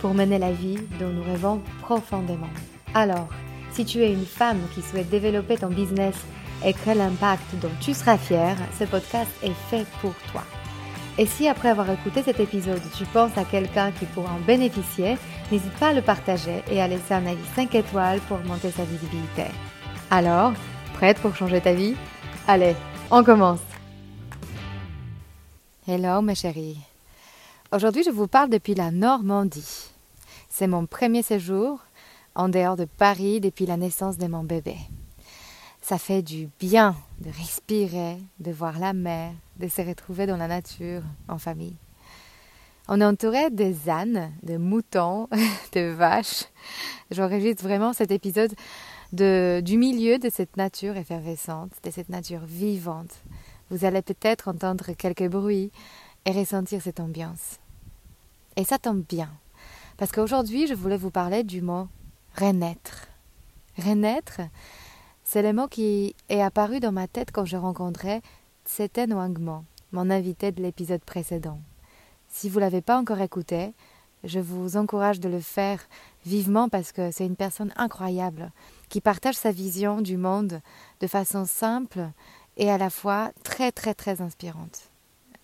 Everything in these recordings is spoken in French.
pour mener la vie dont nous rêvons profondément. Alors, si tu es une femme qui souhaite développer ton business et créer l'impact dont tu seras fière, ce podcast est fait pour toi. Et si après avoir écouté cet épisode, tu penses à quelqu'un qui pourra en bénéficier, n'hésite pas à le partager et à laisser un avis 5 étoiles pour augmenter sa visibilité. Alors, prête pour changer ta vie? Allez, on commence Hello mes chéris. Aujourd'hui, je vous parle depuis la Normandie. C'est mon premier séjour en dehors de Paris depuis la naissance de mon bébé. Ça fait du bien de respirer, de voir la mer, de se retrouver dans la nature, en famille. On est entouré des ânes, de moutons, de vaches. J'enregistre vraiment cet épisode de, du milieu de cette nature effervescente, de cette nature vivante. Vous allez peut-être entendre quelques bruits et ressentir cette ambiance. Et ça tombe bien, parce qu'aujourd'hui je voulais vous parler du mot renaître. Renaître, c'est le mot qui est apparu dans ma tête quand je rencontrais Tseten Wangmo, mon invité de l'épisode précédent. Si vous ne l'avez pas encore écouté, je vous encourage de le faire vivement parce que c'est une personne incroyable qui partage sa vision du monde de façon simple et à la fois très très très inspirante.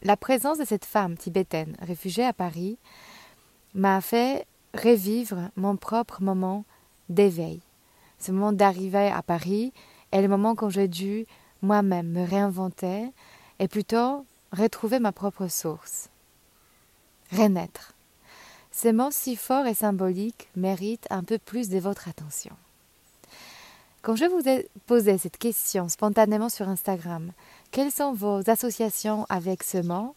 La présence de cette femme tibétaine réfugiée à Paris m'a fait revivre mon propre moment d'éveil ce moment d'arriver à Paris est le moment quand j'ai dû moi-même me réinventer et plutôt retrouver ma propre source. Renaître. Ce mot si fort et symbolique mérite un peu plus de votre attention. Quand je vous ai posé cette question spontanément sur Instagram, quelles sont vos associations avec ce mot?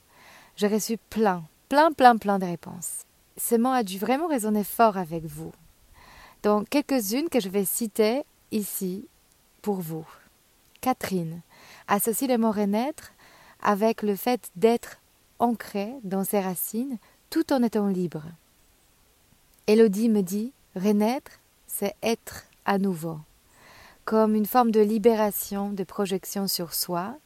J'ai reçu plein, plein, plein, plein de réponses. Ce mot a dû vraiment résonner fort avec vous. Donc, quelques-unes que je vais citer ici pour vous. Catherine associe le mot renaître avec le fait d'être ancré dans ses racines tout en étant libre. Élodie me dit renaître, c'est être à nouveau, comme une forme de libération, de projection sur soi,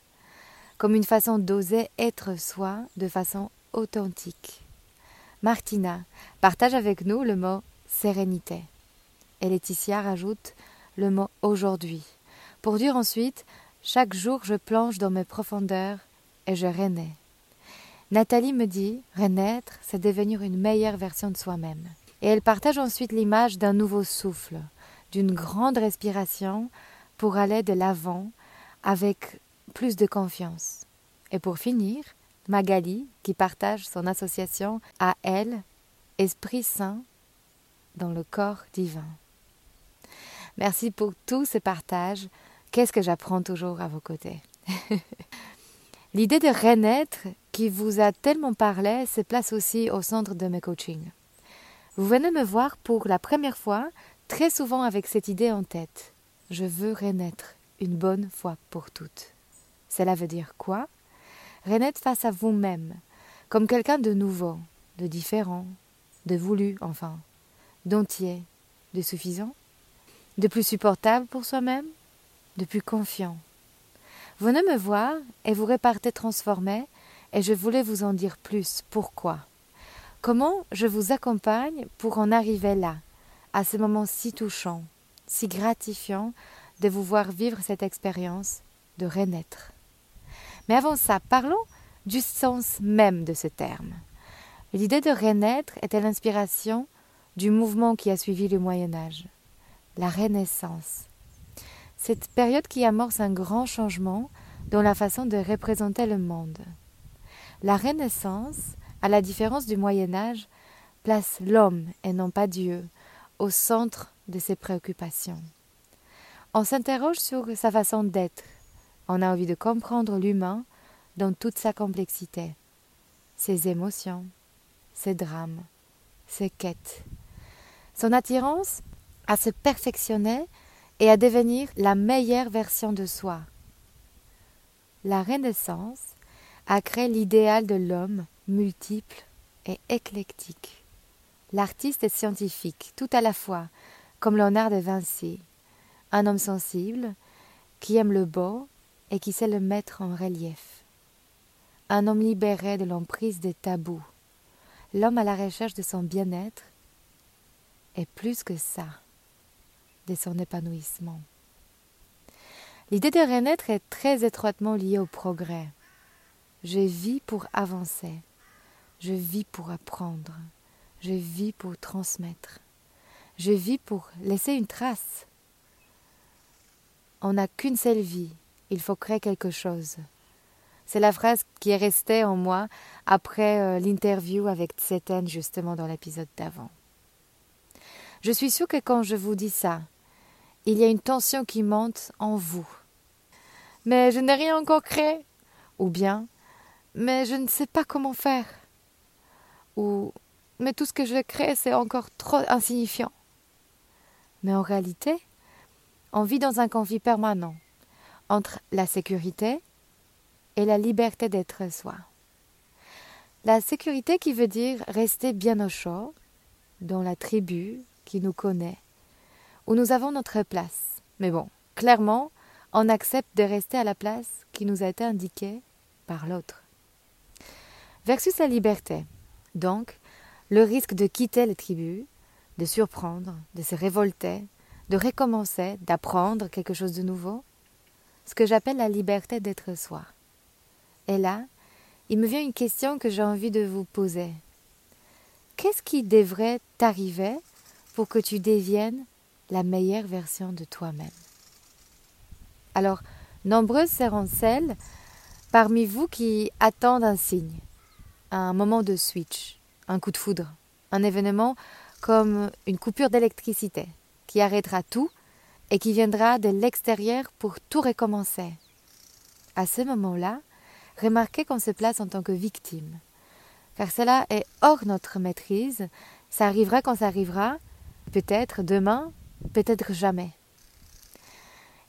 comme une façon d'oser être soi de façon authentique. Martina partage avec nous le mot sérénité. Et Laetitia rajoute le mot aujourd'hui, pour dire ensuite chaque jour je plonge dans mes profondeurs et je renais. Nathalie me dit renaître, c'est devenir une meilleure version de soi-même. Et elle partage ensuite l'image d'un nouveau souffle, d'une grande respiration pour aller de l'avant avec plus de confiance. Et pour finir, Magali, qui partage son association à elle, Esprit Saint dans le corps divin. Merci pour tous ces partages. Qu'est-ce que j'apprends toujours à vos côtés? L'idée de renaître qui vous a tellement parlé se place aussi au centre de mes coachings. Vous venez me voir pour la première fois, très souvent avec cette idée en tête. Je veux renaître une bonne fois pour toutes. Cela veut dire quoi? Renaître face à vous-même, comme quelqu'un de nouveau, de différent, de voulu enfin, d'entier, de suffisant de plus supportable pour soi-même, de plus confiant. Venez me voir et vous repartez transformé, et je voulais vous en dire plus. Pourquoi? Comment je vous accompagne pour en arriver là, à ce moment si touchant, si gratifiant de vous voir vivre cette expérience de renaître. Mais avant ça, parlons du sens même de ce terme. L'idée de renaître était l'inspiration du mouvement qui a suivi le Moyen Âge la Renaissance. Cette période qui amorce un grand changement dans la façon de représenter le monde. La Renaissance, à la différence du Moyen Âge, place l'homme et non pas Dieu au centre de ses préoccupations. On s'interroge sur sa façon d'être. On a envie de comprendre l'humain dans toute sa complexité, ses émotions, ses drames, ses quêtes. Son attirance à se perfectionner et à devenir la meilleure version de soi. La Renaissance a créé l'idéal de l'homme multiple et éclectique. L'artiste est scientifique tout à la fois, comme Léonard de Vinci, un homme sensible qui aime le beau et qui sait le mettre en relief. Un homme libéré de l'emprise des tabous, l'homme à la recherche de son bien-être et plus que ça, de son épanouissement. L'idée de renaître est très étroitement liée au progrès. Je vis pour avancer, je vis pour apprendre, je vis pour transmettre, je vis pour laisser une trace. On n'a qu'une seule vie, il faut créer quelque chose. C'est la phrase qui est restée en moi après euh, l'interview avec Tseten justement dans l'épisode d'avant. Je suis sûre que quand je vous dis ça, il y a une tension qui monte en vous. Mais je n'ai rien encore créé. Ou bien, mais je ne sais pas comment faire. Ou, mais tout ce que je crée, c'est encore trop insignifiant. Mais en réalité, on vit dans un conflit permanent entre la sécurité et la liberté d'être soi. La sécurité qui veut dire rester bien au chaud, dans la tribu, qui nous connaît, où nous avons notre place. Mais bon, clairement, on accepte de rester à la place qui nous a été indiquée par l'autre. Versus la liberté, donc, le risque de quitter les tribus, de surprendre, de se révolter, de recommencer, d'apprendre quelque chose de nouveau, ce que j'appelle la liberté d'être soi. Et là, il me vient une question que j'ai envie de vous poser. Qu'est-ce qui devrait t'arriver pour que tu deviennes la meilleure version de toi-même? Alors, nombreuses seront celles parmi vous qui attendent un signe, un moment de switch, un coup de foudre, un événement comme une coupure d'électricité qui arrêtera tout et qui viendra de l'extérieur pour tout recommencer. À ce moment-là, remarquez qu'on se place en tant que victime, car cela est hors notre maîtrise, ça arrivera quand ça arrivera, peut-être demain, peut-être jamais.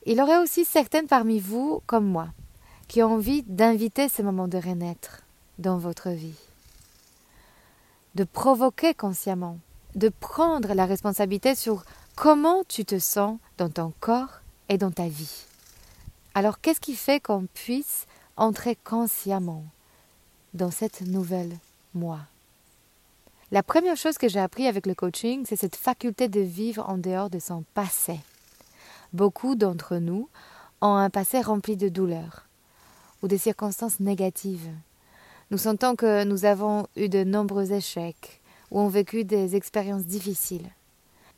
Il y aurait aussi certaines parmi vous, comme moi, qui ont envie d'inviter ce moment de renaître dans votre vie, de provoquer consciemment, de prendre la responsabilité sur comment tu te sens dans ton corps et dans ta vie. Alors qu'est-ce qui fait qu'on puisse entrer consciemment dans cette nouvelle moi? La première chose que j'ai appris avec le coaching, c'est cette faculté de vivre en dehors de son passé. Beaucoup d'entre nous ont un passé rempli de douleurs ou de circonstances négatives. Nous sentons que nous avons eu de nombreux échecs ou ont vécu des expériences difficiles.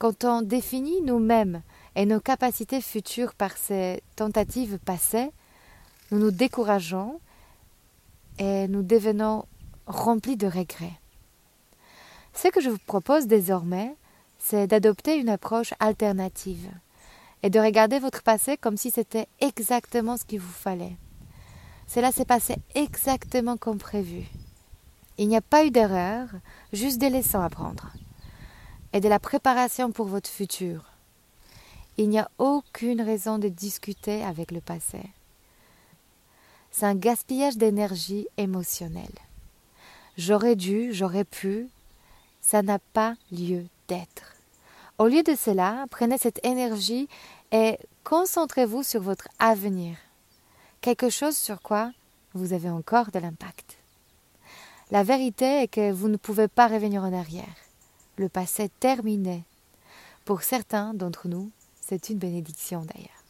Quand on définit nous-mêmes et nos capacités futures par ces tentatives passées, nous nous décourageons et nous devenons remplis de regrets. Ce que je vous propose désormais, c'est d'adopter une approche alternative et de regarder votre passé comme si c'était exactement ce qu'il vous fallait. Cela s'est passé exactement comme prévu. Il n'y a pas eu d'erreur, juste des leçons à prendre et de la préparation pour votre futur. Il n'y a aucune raison de discuter avec le passé. C'est un gaspillage d'énergie émotionnelle. J'aurais dû, j'aurais pu, ça n'a pas lieu d'être. Au lieu de cela, prenez cette énergie et concentrez-vous sur votre avenir, quelque chose sur quoi vous avez encore de l'impact. La vérité est que vous ne pouvez pas revenir en arrière. Le passé terminé. Pour certains d'entre nous, c'est une bénédiction d'ailleurs.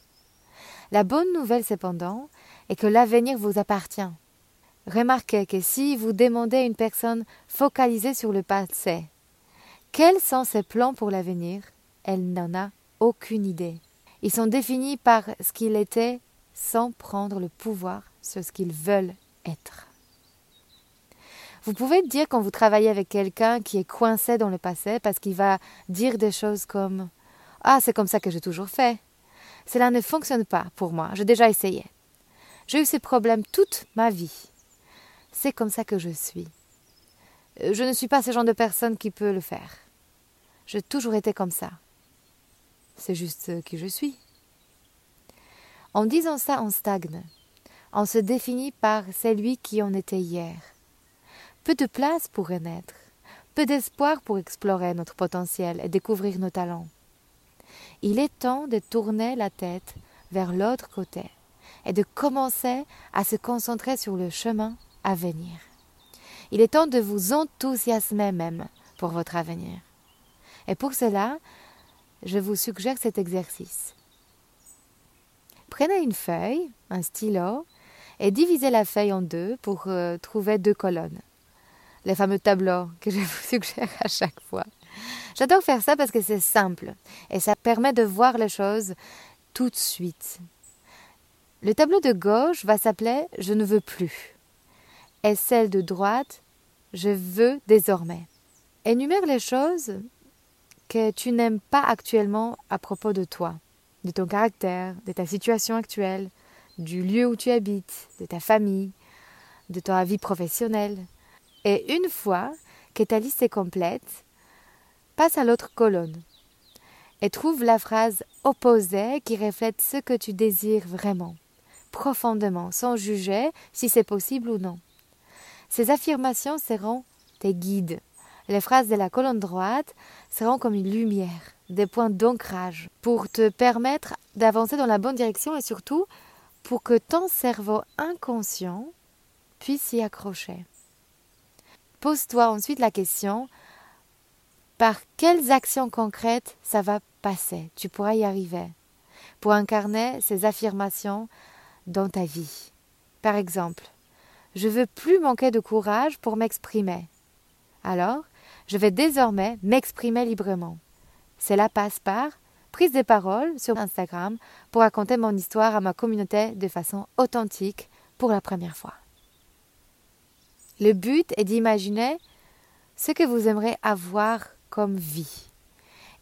La bonne nouvelle cependant est que l'avenir vous appartient. Remarquez que si vous demandez à une personne focalisée sur le passé quels sont ses plans pour l'avenir, elle n'en a aucune idée. Ils sont définis par ce qu'il était sans prendre le pouvoir sur ce qu'ils veulent être. Vous pouvez dire quand vous travaillez avec quelqu'un qui est coincé dans le passé parce qu'il va dire des choses comme Ah, c'est comme ça que j'ai toujours fait. Cela ne fonctionne pas pour moi, j'ai déjà essayé. J'ai eu ces problèmes toute ma vie. C'est comme ça que je suis. Je ne suis pas ce genre de personne qui peut le faire. J'ai toujours été comme ça. c'est juste qui je suis. En disant ça, on stagne. On se définit par celui qui on était hier. Peu de place pour renaître, peu d'espoir pour explorer notre potentiel et découvrir nos talents. Il est temps de tourner la tête vers l'autre côté et de commencer à se concentrer sur le chemin à venir. Il est temps de vous enthousiasmer même pour votre avenir. Et pour cela, je vous suggère cet exercice. Prenez une feuille, un stylo, et divisez la feuille en deux pour euh, trouver deux colonnes. Les fameux tableaux que je vous suggère à chaque fois. J'adore faire ça parce que c'est simple et ça permet de voir les choses tout de suite. Le tableau de gauche va s'appeler Je ne veux plus et celle de droite Je veux désormais. Énumère les choses que tu n'aimes pas actuellement à propos de toi, de ton caractère, de ta situation actuelle, du lieu où tu habites, de ta famille, de ta vie professionnelle. Et une fois que ta liste est complète, passe à l'autre colonne et trouve la phrase opposée qui reflète ce que tu désires vraiment, profondément, sans juger si c'est possible ou non. Ces affirmations seront tes guides les phrases de la colonne droite seront comme une lumière, des points d'ancrage, pour te permettre d'avancer dans la bonne direction et surtout pour que ton cerveau inconscient puisse s'y accrocher. Pose-toi ensuite la question par quelles actions concrètes ça va passer? Tu pourras y arriver pour incarner ces affirmations dans ta vie. Par exemple, je veux plus manquer de courage pour m'exprimer. Alors, je vais désormais m'exprimer librement. Cela passe par prise de parole sur Instagram pour raconter mon histoire à ma communauté de façon authentique pour la première fois. Le but est d'imaginer ce que vous aimeriez avoir comme vie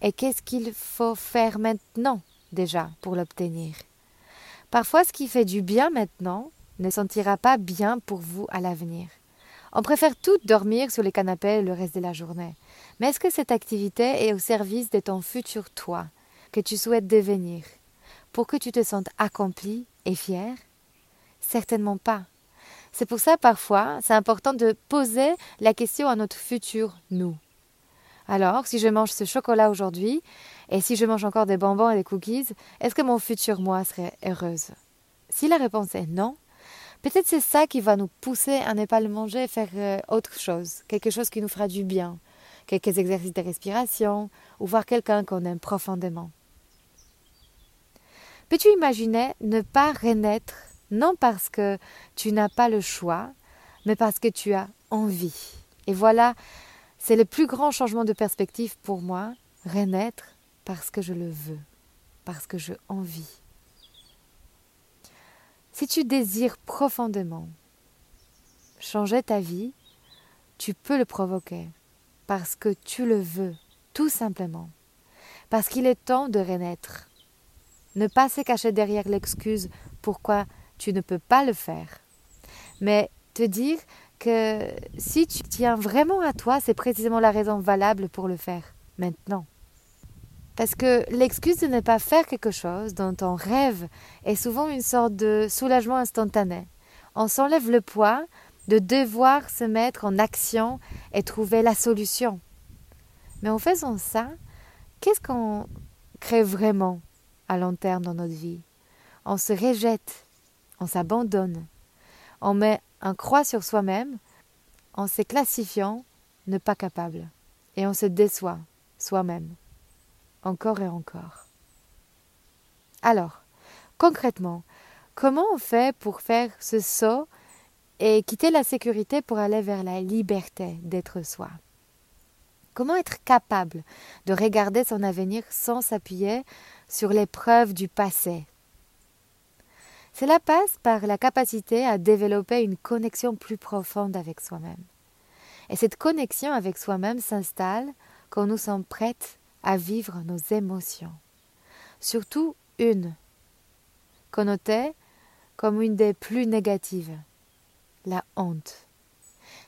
et qu'est-ce qu'il faut faire maintenant déjà pour l'obtenir? Parfois ce qui fait du bien maintenant ne sentira pas bien pour vous à l'avenir. On préfère tout dormir sur les canapés le reste de la journée. Mais est-ce que cette activité est au service de ton futur toi, que tu souhaites devenir, pour que tu te sentes accompli et fier? Certainement pas. C'est pour ça parfois c'est important de poser la question à notre futur nous. Alors, si je mange ce chocolat aujourd'hui, et si je mange encore des bonbons et des cookies, est-ce que mon futur moi serait heureuse? Si la réponse est non, Peut-être c'est ça qui va nous pousser à ne pas le manger et faire euh, autre chose, quelque chose qui nous fera du bien, quelques exercices de respiration ou voir quelqu'un qu'on aime profondément. Peux-tu imaginer ne pas renaître, non parce que tu n'as pas le choix, mais parce que tu as envie. Et voilà, c'est le plus grand changement de perspective pour moi, renaître parce que je le veux, parce que je envie. Si tu désires profondément changer ta vie, tu peux le provoquer parce que tu le veux, tout simplement. Parce qu'il est temps de renaître. Ne pas se cacher derrière l'excuse pourquoi tu ne peux pas le faire. Mais te dire que si tu tiens vraiment à toi, c'est précisément la raison valable pour le faire maintenant. Parce que l'excuse de ne pas faire quelque chose dont on rêve est souvent une sorte de soulagement instantané. On s'enlève le poids de devoir se mettre en action et trouver la solution. Mais en faisant ça, qu'est-ce qu'on crée vraiment à long terme dans notre vie? On se rejette, on s'abandonne, on met un croix sur soi-même en se classifiant ne pas capable, et on se déçoit soi-même encore et encore. Alors, concrètement, comment on fait pour faire ce saut et quitter la sécurité pour aller vers la liberté d'être soi? Comment être capable de regarder son avenir sans s'appuyer sur les preuves du passé? Cela passe par la capacité à développer une connexion plus profonde avec soi-même. Et cette connexion avec soi-même s'installe quand nous sommes prêtes à vivre nos émotions. Surtout une, connotée comme une des plus négatives, la honte.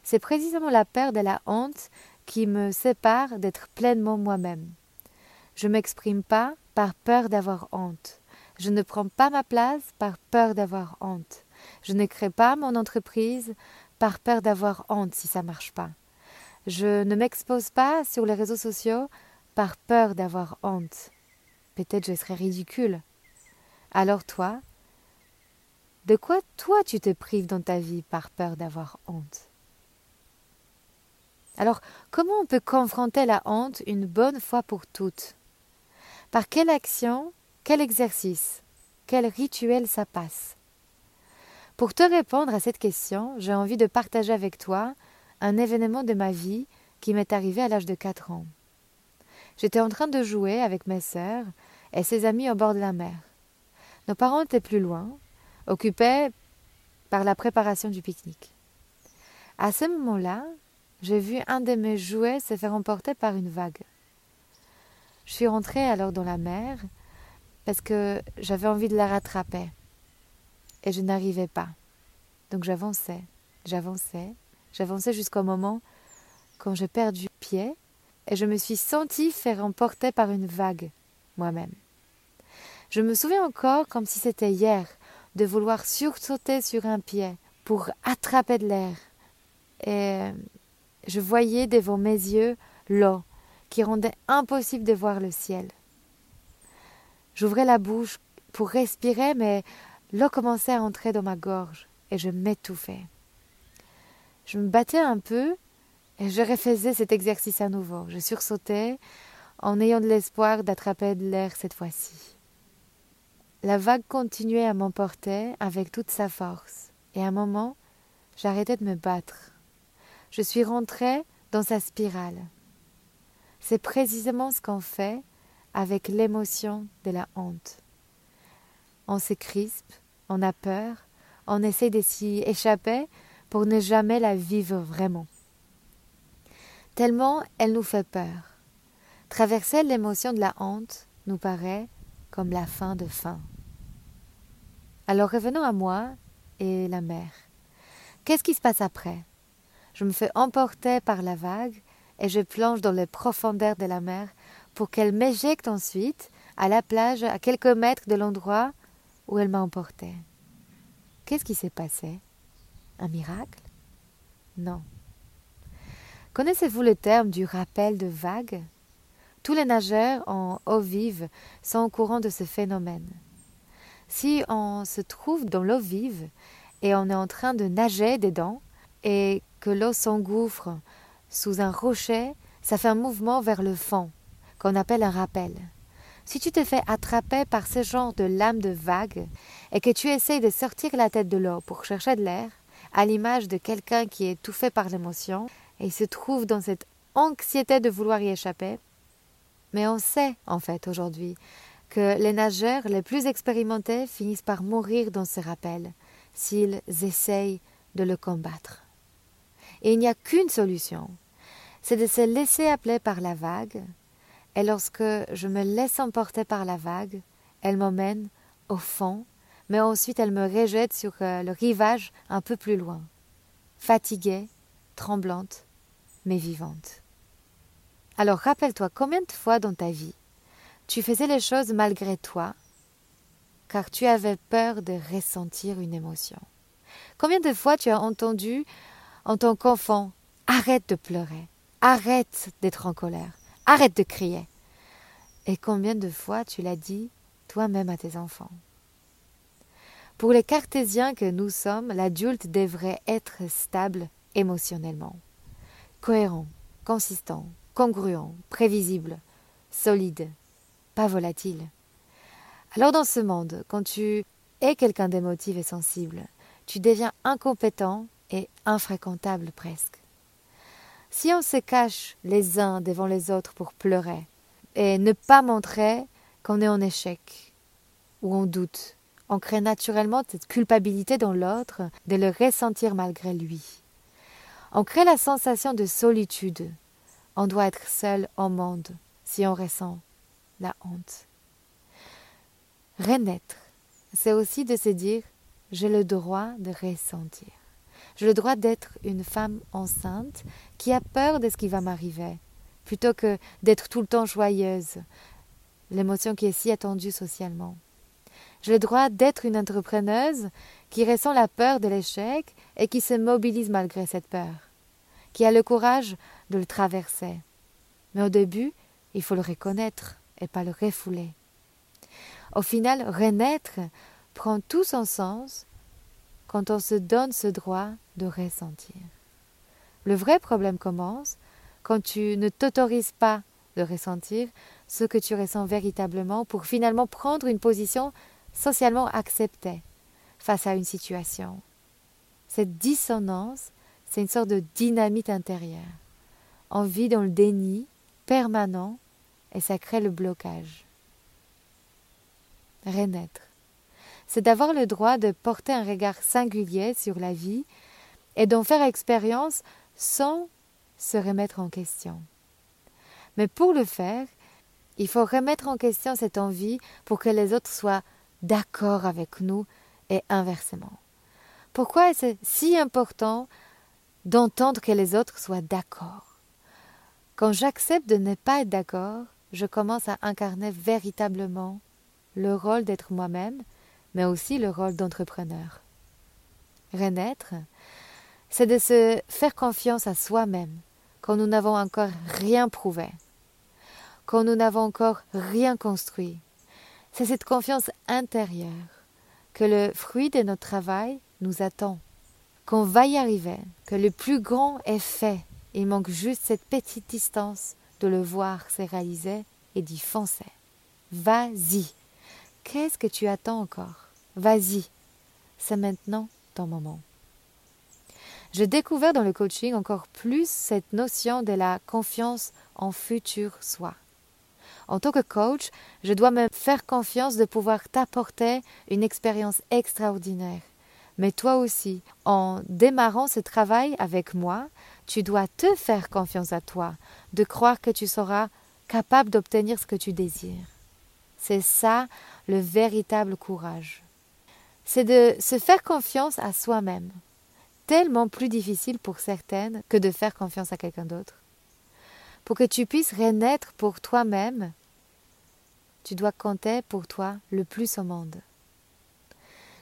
C'est précisément la peur de la honte qui me sépare d'être pleinement moi-même. Je m'exprime pas par peur d'avoir honte. Je ne prends pas ma place par peur d'avoir honte. Je ne crée pas mon entreprise par peur d'avoir honte si ça marche pas. Je ne m'expose pas sur les réseaux sociaux par peur d'avoir honte. Peut-être je serais ridicule. Alors toi, de quoi toi tu te prives dans ta vie par peur d'avoir honte? Alors comment on peut confronter la honte une bonne fois pour toutes? Par quelle action, quel exercice, quel rituel ça passe? Pour te répondre à cette question, j'ai envie de partager avec toi un événement de ma vie qui m'est arrivé à l'âge de 4 ans. J'étais en train de jouer avec mes sœurs et ses amis au bord de la mer. Nos parents étaient plus loin, occupés par la préparation du pique-nique. À ce moment-là, j'ai vu un de mes jouets se faire emporter par une vague. Je suis rentrée alors dans la mer parce que j'avais envie de la rattraper et je n'arrivais pas. Donc j'avançais, j'avançais, j'avançais jusqu'au moment quand j'ai perdu pied et je me suis sentie faire emporter par une vague moi-même. Je me souviens encore comme si c'était hier de vouloir sursauter sur un pied pour attraper de l'air. Et je voyais devant mes yeux l'eau qui rendait impossible de voir le ciel. J'ouvrais la bouche pour respirer, mais l'eau commençait à entrer dans ma gorge et je m'étouffais. Je me battais un peu et je refaisais cet exercice à nouveau. Je sursautais en ayant de l'espoir d'attraper de l'air cette fois-ci. La vague continuait à m'emporter avec toute sa force, et à un moment, j'arrêtais de me battre. Je suis rentrée dans sa spirale. C'est précisément ce qu'on fait avec l'émotion de la honte. On se crispe, on a peur, on essaie de s'y échapper pour ne jamais la vivre vraiment. Tellement elle nous fait peur. Traverser l'émotion de la honte nous paraît comme la fin de fin. Alors revenons à moi et la mer. Qu'est-ce qui se passe après? Je me fais emporter par la vague et je plonge dans les profondeurs de la mer pour qu'elle m'éjecte ensuite à la plage à quelques mètres de l'endroit où elle m'a emporté. Qu'est-ce qui s'est passé? Un miracle? Non. Connaissez-vous le terme du rappel de vague Tous les nageurs en eau vive sont au courant de ce phénomène. Si on se trouve dans l'eau vive et on est en train de nager dedans et que l'eau s'engouffre sous un rocher, ça fait un mouvement vers le fond qu'on appelle un rappel. Si tu te fais attraper par ce genre de lame de vague et que tu essayes de sortir la tête de l'eau pour chercher de l'air, à l'image de quelqu'un qui est étouffé par l'émotion et se trouve dans cette anxiété de vouloir y échapper, mais on sait en fait aujourd'hui que les nageurs les plus expérimentés finissent par mourir dans ce rappel s'ils essayent de le combattre. Et il n'y a qu'une solution, c'est de se laisser appeler par la vague, et lorsque je me laisse emporter par la vague, elle m'emmène au fond, mais ensuite elle me rejette sur euh, le rivage un peu plus loin, fatiguée, tremblante, mais vivante. Alors rappelle-toi combien de fois dans ta vie tu faisais les choses malgré toi, car tu avais peur de ressentir une émotion. Combien de fois tu as entendu en tant qu'enfant Arrête de pleurer, arrête d'être en colère, arrête de crier. Et combien de fois tu l'as dit toi-même à tes enfants? Pour les cartésiens que nous sommes, l'adulte devrait être stable émotionnellement, cohérent, consistant, congruent, prévisible, solide, pas volatile. Alors dans ce monde, quand tu es quelqu'un d'émotif et sensible, tu deviens incompétent et infréquentable presque. Si on se cache les uns devant les autres pour pleurer et ne pas montrer qu'on est en échec ou en doute, on crée naturellement cette culpabilité dans l'autre de le ressentir malgré lui. On crée la sensation de solitude. On doit être seul au monde si on ressent la honte. Renaître, c'est aussi de se dire j'ai le droit de ressentir. J'ai le droit d'être une femme enceinte qui a peur de ce qui va m'arriver, plutôt que d'être tout le temps joyeuse, l'émotion qui est si attendue socialement. J'ai le droit d'être une entrepreneuse qui ressent la peur de l'échec et qui se mobilise malgré cette peur, qui a le courage de le traverser. Mais au début, il faut le reconnaître et pas le refouler. Au final, renaître prend tout son sens quand on se donne ce droit de ressentir. Le vrai problème commence quand tu ne t'autorises pas de ressentir ce que tu ressens véritablement pour finalement prendre une position socialement acceptée face à une situation. Cette dissonance, c'est une sorte de dynamite intérieure. On vit dans le déni permanent et ça crée le blocage. Renaître. C'est d'avoir le droit de porter un regard singulier sur la vie et d'en faire expérience sans se remettre en question. Mais pour le faire, il faut remettre en question cette envie pour que les autres soient d'accord avec nous et inversement. Pourquoi est-ce si important d'entendre que les autres soient d'accord? Quand j'accepte de ne pas être d'accord, je commence à incarner véritablement le rôle d'être moi-même, mais aussi le rôle d'entrepreneur. Renaître, c'est de se faire confiance à soi-même quand nous n'avons encore rien prouvé, quand nous n'avons encore rien construit. C'est cette confiance intérieure que le fruit de notre travail nous attend, qu'on va y arriver, que le plus grand est fait. Il manque juste cette petite distance de le voir se réaliser et d'y foncer. Vas-y. Qu'est-ce que tu attends encore? Vas-y. C'est maintenant ton moment. J'ai découvert dans le coaching encore plus cette notion de la confiance en futur soi. En tant que coach, je dois me faire confiance de pouvoir t'apporter une expérience extraordinaire. Mais toi aussi, en démarrant ce travail avec moi, tu dois te faire confiance à toi, de croire que tu seras capable d'obtenir ce que tu désires. C'est ça le véritable courage. C'est de se faire confiance à soi-même, tellement plus difficile pour certaines que de faire confiance à quelqu'un d'autre. Pour que tu puisses renaître pour toi-même, tu dois compter pour toi le plus au monde.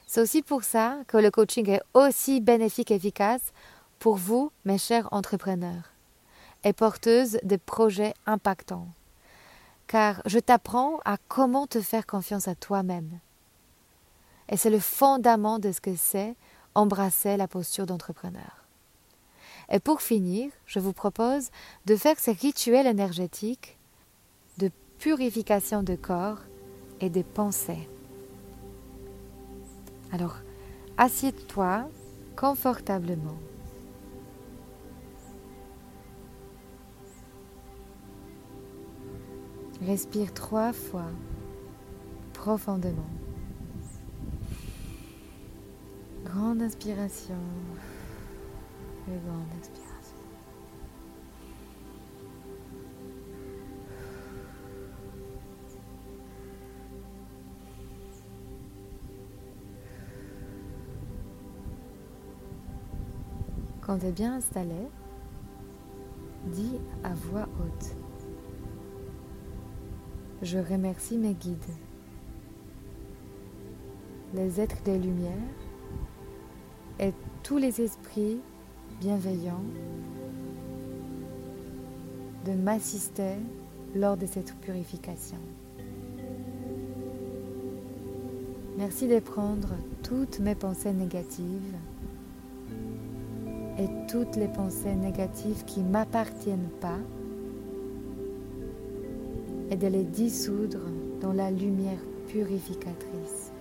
C'est aussi pour ça que le coaching est aussi bénéfique et efficace pour vous, mes chers entrepreneurs, et porteuses de projets impactants. Car je t'apprends à comment te faire confiance à toi-même. Et c'est le fondament de ce que c'est embrasser la posture d'entrepreneur. Et pour finir, je vous propose de faire ces rituels énergétiques de purification de corps et de pensée. Alors, assieds-toi confortablement. Respire trois fois profondément. Grande inspiration et grande expiration. Quand tu es bien installé, dis à voix haute. Je remercie mes guides, les êtres des lumières et tous les esprits bienveillants de m'assister lors de cette purification. Merci de prendre toutes mes pensées négatives et toutes les pensées négatives qui ne m'appartiennent pas et de les dissoudre dans la lumière purificatrice.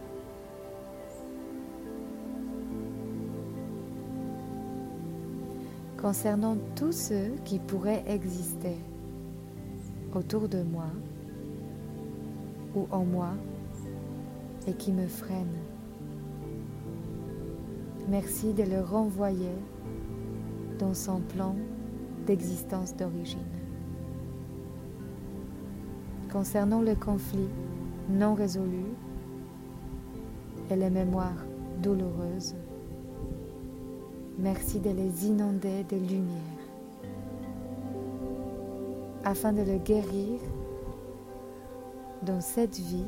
Concernant tous ceux qui pourraient exister autour de moi ou en moi et qui me freinent, merci de le renvoyer dans son plan d'existence d'origine. Concernant le conflit non résolu et les mémoires douloureuses, merci de les inonder de lumière afin de le guérir dans cette vie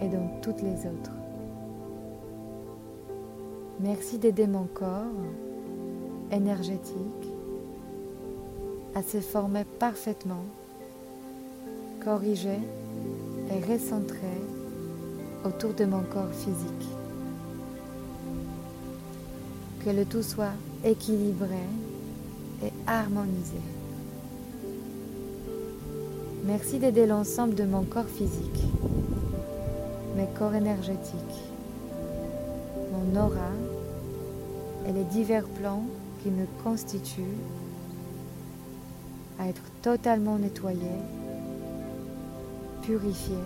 et dans toutes les autres. Merci d'aider mon corps énergétique à se former parfaitement, corriger et recentrer autour de mon corps physique. Que le tout soit équilibré et harmonisé. Merci d'aider l'ensemble de mon corps physique, mes corps énergétiques, mon aura et les divers plans qui me constituent à être totalement nettoyé, purifié,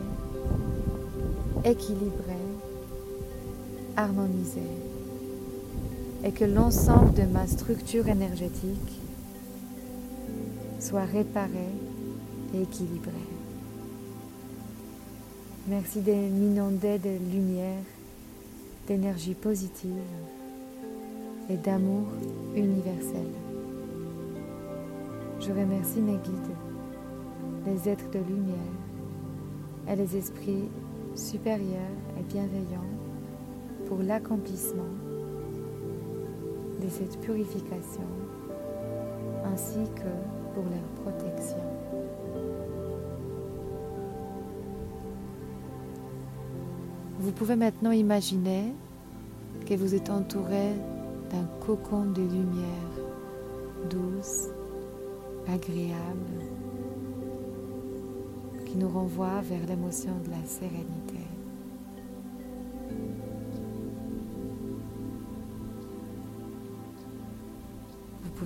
équilibré, harmonisé et que l'ensemble de ma structure énergétique soit réparé et équilibré. Merci de m'inonder de lumière, d'énergie positive et d'amour universel. Je remercie mes guides, les êtres de lumière et les esprits supérieurs et bienveillants pour l'accomplissement de cette purification ainsi que pour leur protection. Vous pouvez maintenant imaginer que vous êtes entouré d'un cocon de lumière douce, agréable, qui nous renvoie vers l'émotion de la sérénité.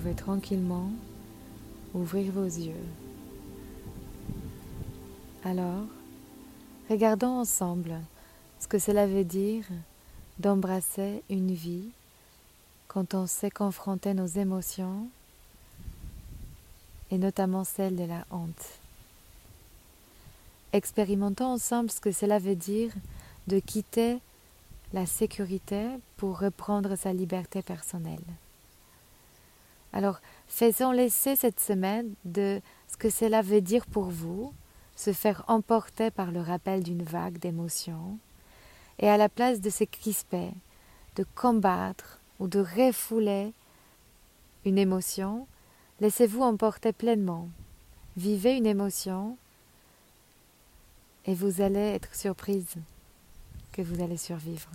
Pouvez tranquillement ouvrir vos yeux. Alors, regardons ensemble ce que cela veut dire d'embrasser une vie quand on sait confronter nos émotions et notamment celle de la honte. Expérimentons ensemble ce que cela veut dire de quitter la sécurité pour reprendre sa liberté personnelle. Alors, faisons l'essai cette semaine de ce que cela veut dire pour vous, se faire emporter par le rappel d'une vague d'émotions, et à la place de se crisper, de combattre ou de refouler une émotion, laissez-vous emporter pleinement. Vivez une émotion et vous allez être surprise que vous allez survivre.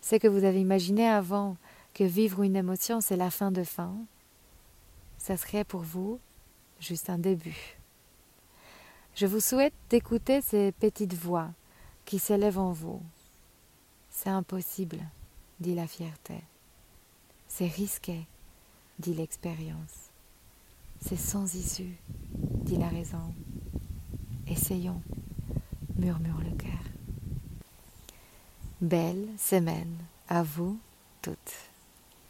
C'est que vous avez imaginé avant que vivre une émotion, c'est la fin de fin. Ça serait pour vous juste un début. Je vous souhaite d'écouter ces petites voix qui s'élèvent en vous. C'est impossible, dit la fierté. C'est risqué, dit l'expérience. C'est sans issue, dit la raison. Essayons, murmure le cœur. Belle semaine à vous toutes.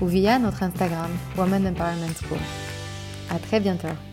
ou via notre Instagram Woman Empowerment School. À très bientôt.